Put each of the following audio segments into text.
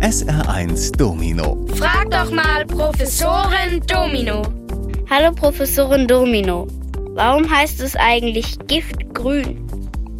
SR1 Domino. Frag doch mal Professorin Domino. Hallo Professorin Domino. Warum heißt es eigentlich Giftgrün?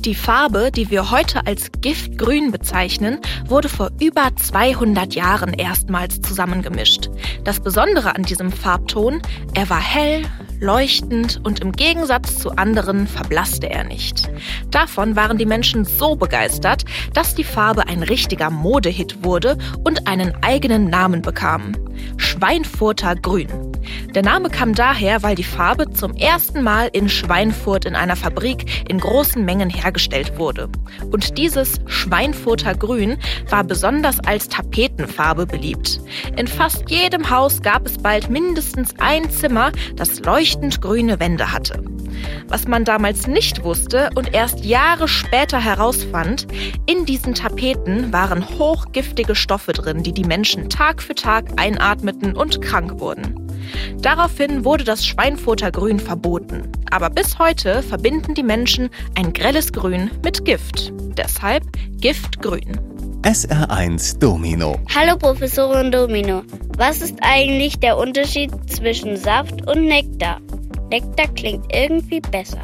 Die Farbe, die wir heute als Giftgrün bezeichnen, wurde vor über 200 Jahren erstmals zusammengemischt. Das Besondere an diesem Farbton, er war hell, leuchtend und im Gegensatz zu anderen verblasste er nicht. Davon waren die Menschen so begeistert, dass die Farbe ein richtiger Modehit wurde und einen eigenen Namen bekam. Schweinfurter Grün. Der Name kam daher, weil die Farbe zum ersten Mal in Schweinfurt in einer Fabrik in großen Mengen hergestellt wurde. Und dieses Schweinfurter Grün war besonders als Tapetenfarbe beliebt. In fast jedem Haus gab es bald mindestens ein Zimmer, das leuchtend grüne Wände hatte. Was man damals nicht wusste und erst Jahre später herausfand, in diesen Tapeten waren hochgiftige Stoffe drin, die die Menschen Tag für Tag einatmeten und krank wurden. Daraufhin wurde das Schweinfurter Grün verboten. Aber bis heute verbinden die Menschen ein grelles Grün mit Gift. Deshalb Giftgrün. SR1 Domino. Hallo Professorin Domino. Was ist eigentlich der Unterschied zwischen Saft und Nektar? Nektar klingt irgendwie besser.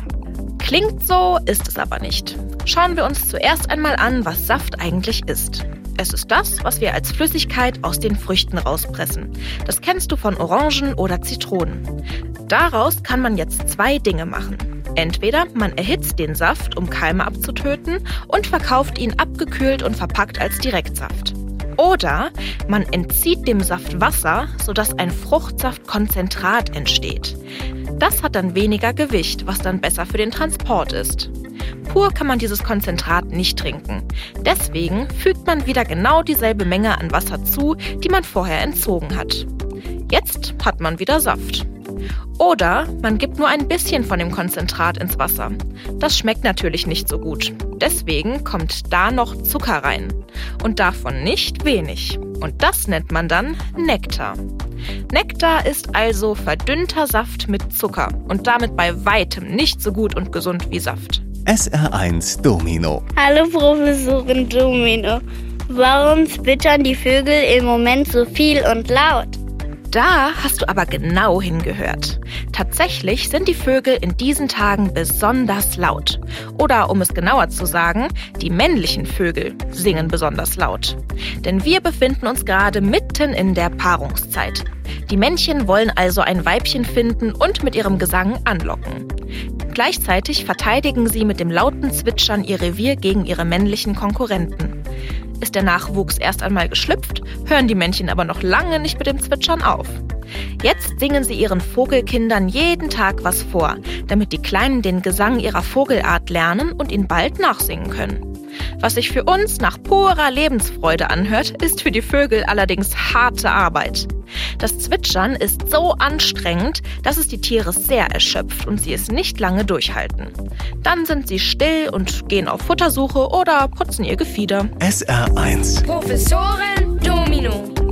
Klingt so, ist es aber nicht. Schauen wir uns zuerst einmal an, was Saft eigentlich ist. Es ist das, was wir als Flüssigkeit aus den Früchten rauspressen. Das kennst du von Orangen oder Zitronen. Daraus kann man jetzt zwei Dinge machen. Entweder man erhitzt den Saft, um Keime abzutöten, und verkauft ihn abgekühlt und verpackt als Direktsaft. Oder man entzieht dem Saft Wasser, sodass ein Fruchtsaftkonzentrat entsteht. Das hat dann weniger Gewicht, was dann besser für den Transport ist. Pur kann man dieses Konzentrat nicht trinken. Deswegen fügt man wieder genau dieselbe Menge an Wasser zu, die man vorher entzogen hat. Jetzt hat man wieder Saft. Oder man gibt nur ein bisschen von dem Konzentrat ins Wasser. Das schmeckt natürlich nicht so gut. Deswegen kommt da noch Zucker rein. Und davon nicht wenig. Und das nennt man dann Nektar. Nektar ist also verdünnter Saft mit Zucker und damit bei weitem nicht so gut und gesund wie Saft. SR1 Domino. Hallo Professorin Domino. Warum zwittern die Vögel im Moment so viel und laut? Da hast du aber genau hingehört. Tatsächlich sind die Vögel in diesen Tagen besonders laut. Oder um es genauer zu sagen, die männlichen Vögel singen besonders laut. Denn wir befinden uns gerade mitten in der Paarungszeit. Die Männchen wollen also ein Weibchen finden und mit ihrem Gesang anlocken. Gleichzeitig verteidigen sie mit dem lauten Zwitschern ihr Revier gegen ihre männlichen Konkurrenten. Ist der Nachwuchs erst einmal geschlüpft, hören die Männchen aber noch lange nicht mit dem Zwitschern auf. Jetzt singen sie ihren Vogelkindern jeden Tag was vor, damit die Kleinen den Gesang ihrer Vogelart lernen und ihn bald nachsingen können. Was sich für uns nach purer Lebensfreude anhört, ist für die Vögel allerdings harte Arbeit. Das Zwitschern ist so anstrengend, dass es die Tiere sehr erschöpft und sie es nicht lange durchhalten. Dann sind sie still und gehen auf Futtersuche oder putzen ihr Gefieder. SR1 Professorin Domino.